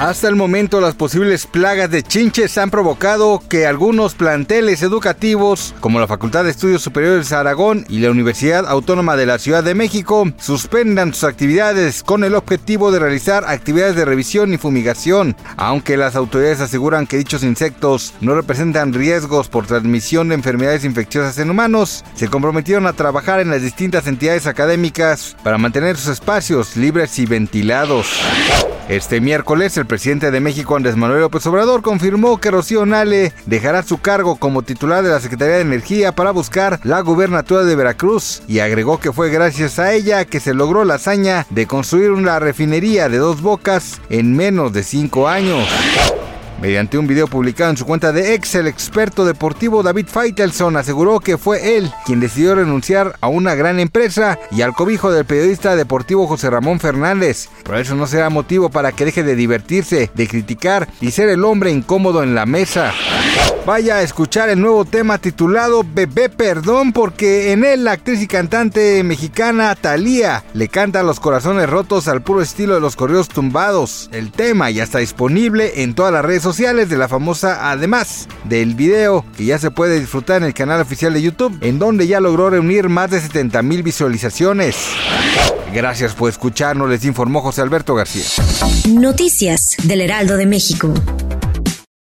Hasta el momento las posibles plagas de chinches han provocado que algunos planteles educativos como la Facultad de Estudios Superiores de Aragón y la Universidad Autónoma de la Ciudad de México suspendan sus actividades con el objetivo de realizar actividades de revisión y fumigación, aunque las autoridades aseguran que dichos insectos no representan riesgos por transmisión de enfermedades infecciosas en humanos, se comprometieron a trabajar en las distintas entidades académicas para mantener sus espacios libres y ventilados. Este miércoles, el presidente de México, Andrés Manuel López Obrador, confirmó que Rocío Nale dejará su cargo como titular de la Secretaría de Energía para buscar la gubernatura de Veracruz y agregó que fue gracias a ella que se logró la hazaña de construir una refinería de dos bocas en menos de cinco años. Mediante un video publicado en su cuenta de ex, el experto deportivo David Feitelson aseguró que fue él quien decidió renunciar a una gran empresa y al cobijo del periodista deportivo José Ramón Fernández. Pero eso no será motivo para que deje de divertirse, de criticar y ser el hombre incómodo en la mesa. Vaya a escuchar el nuevo tema titulado Bebé Perdón porque en él la actriz y cantante mexicana Thalía le canta los corazones rotos al puro estilo de los correos tumbados. El tema ya está disponible en todas las redes sociales de la famosa además del video que ya se puede disfrutar en el canal oficial de YouTube en donde ya logró reunir más de 70 mil visualizaciones. Gracias por escucharnos, les informó José Alberto García. Noticias del Heraldo de México.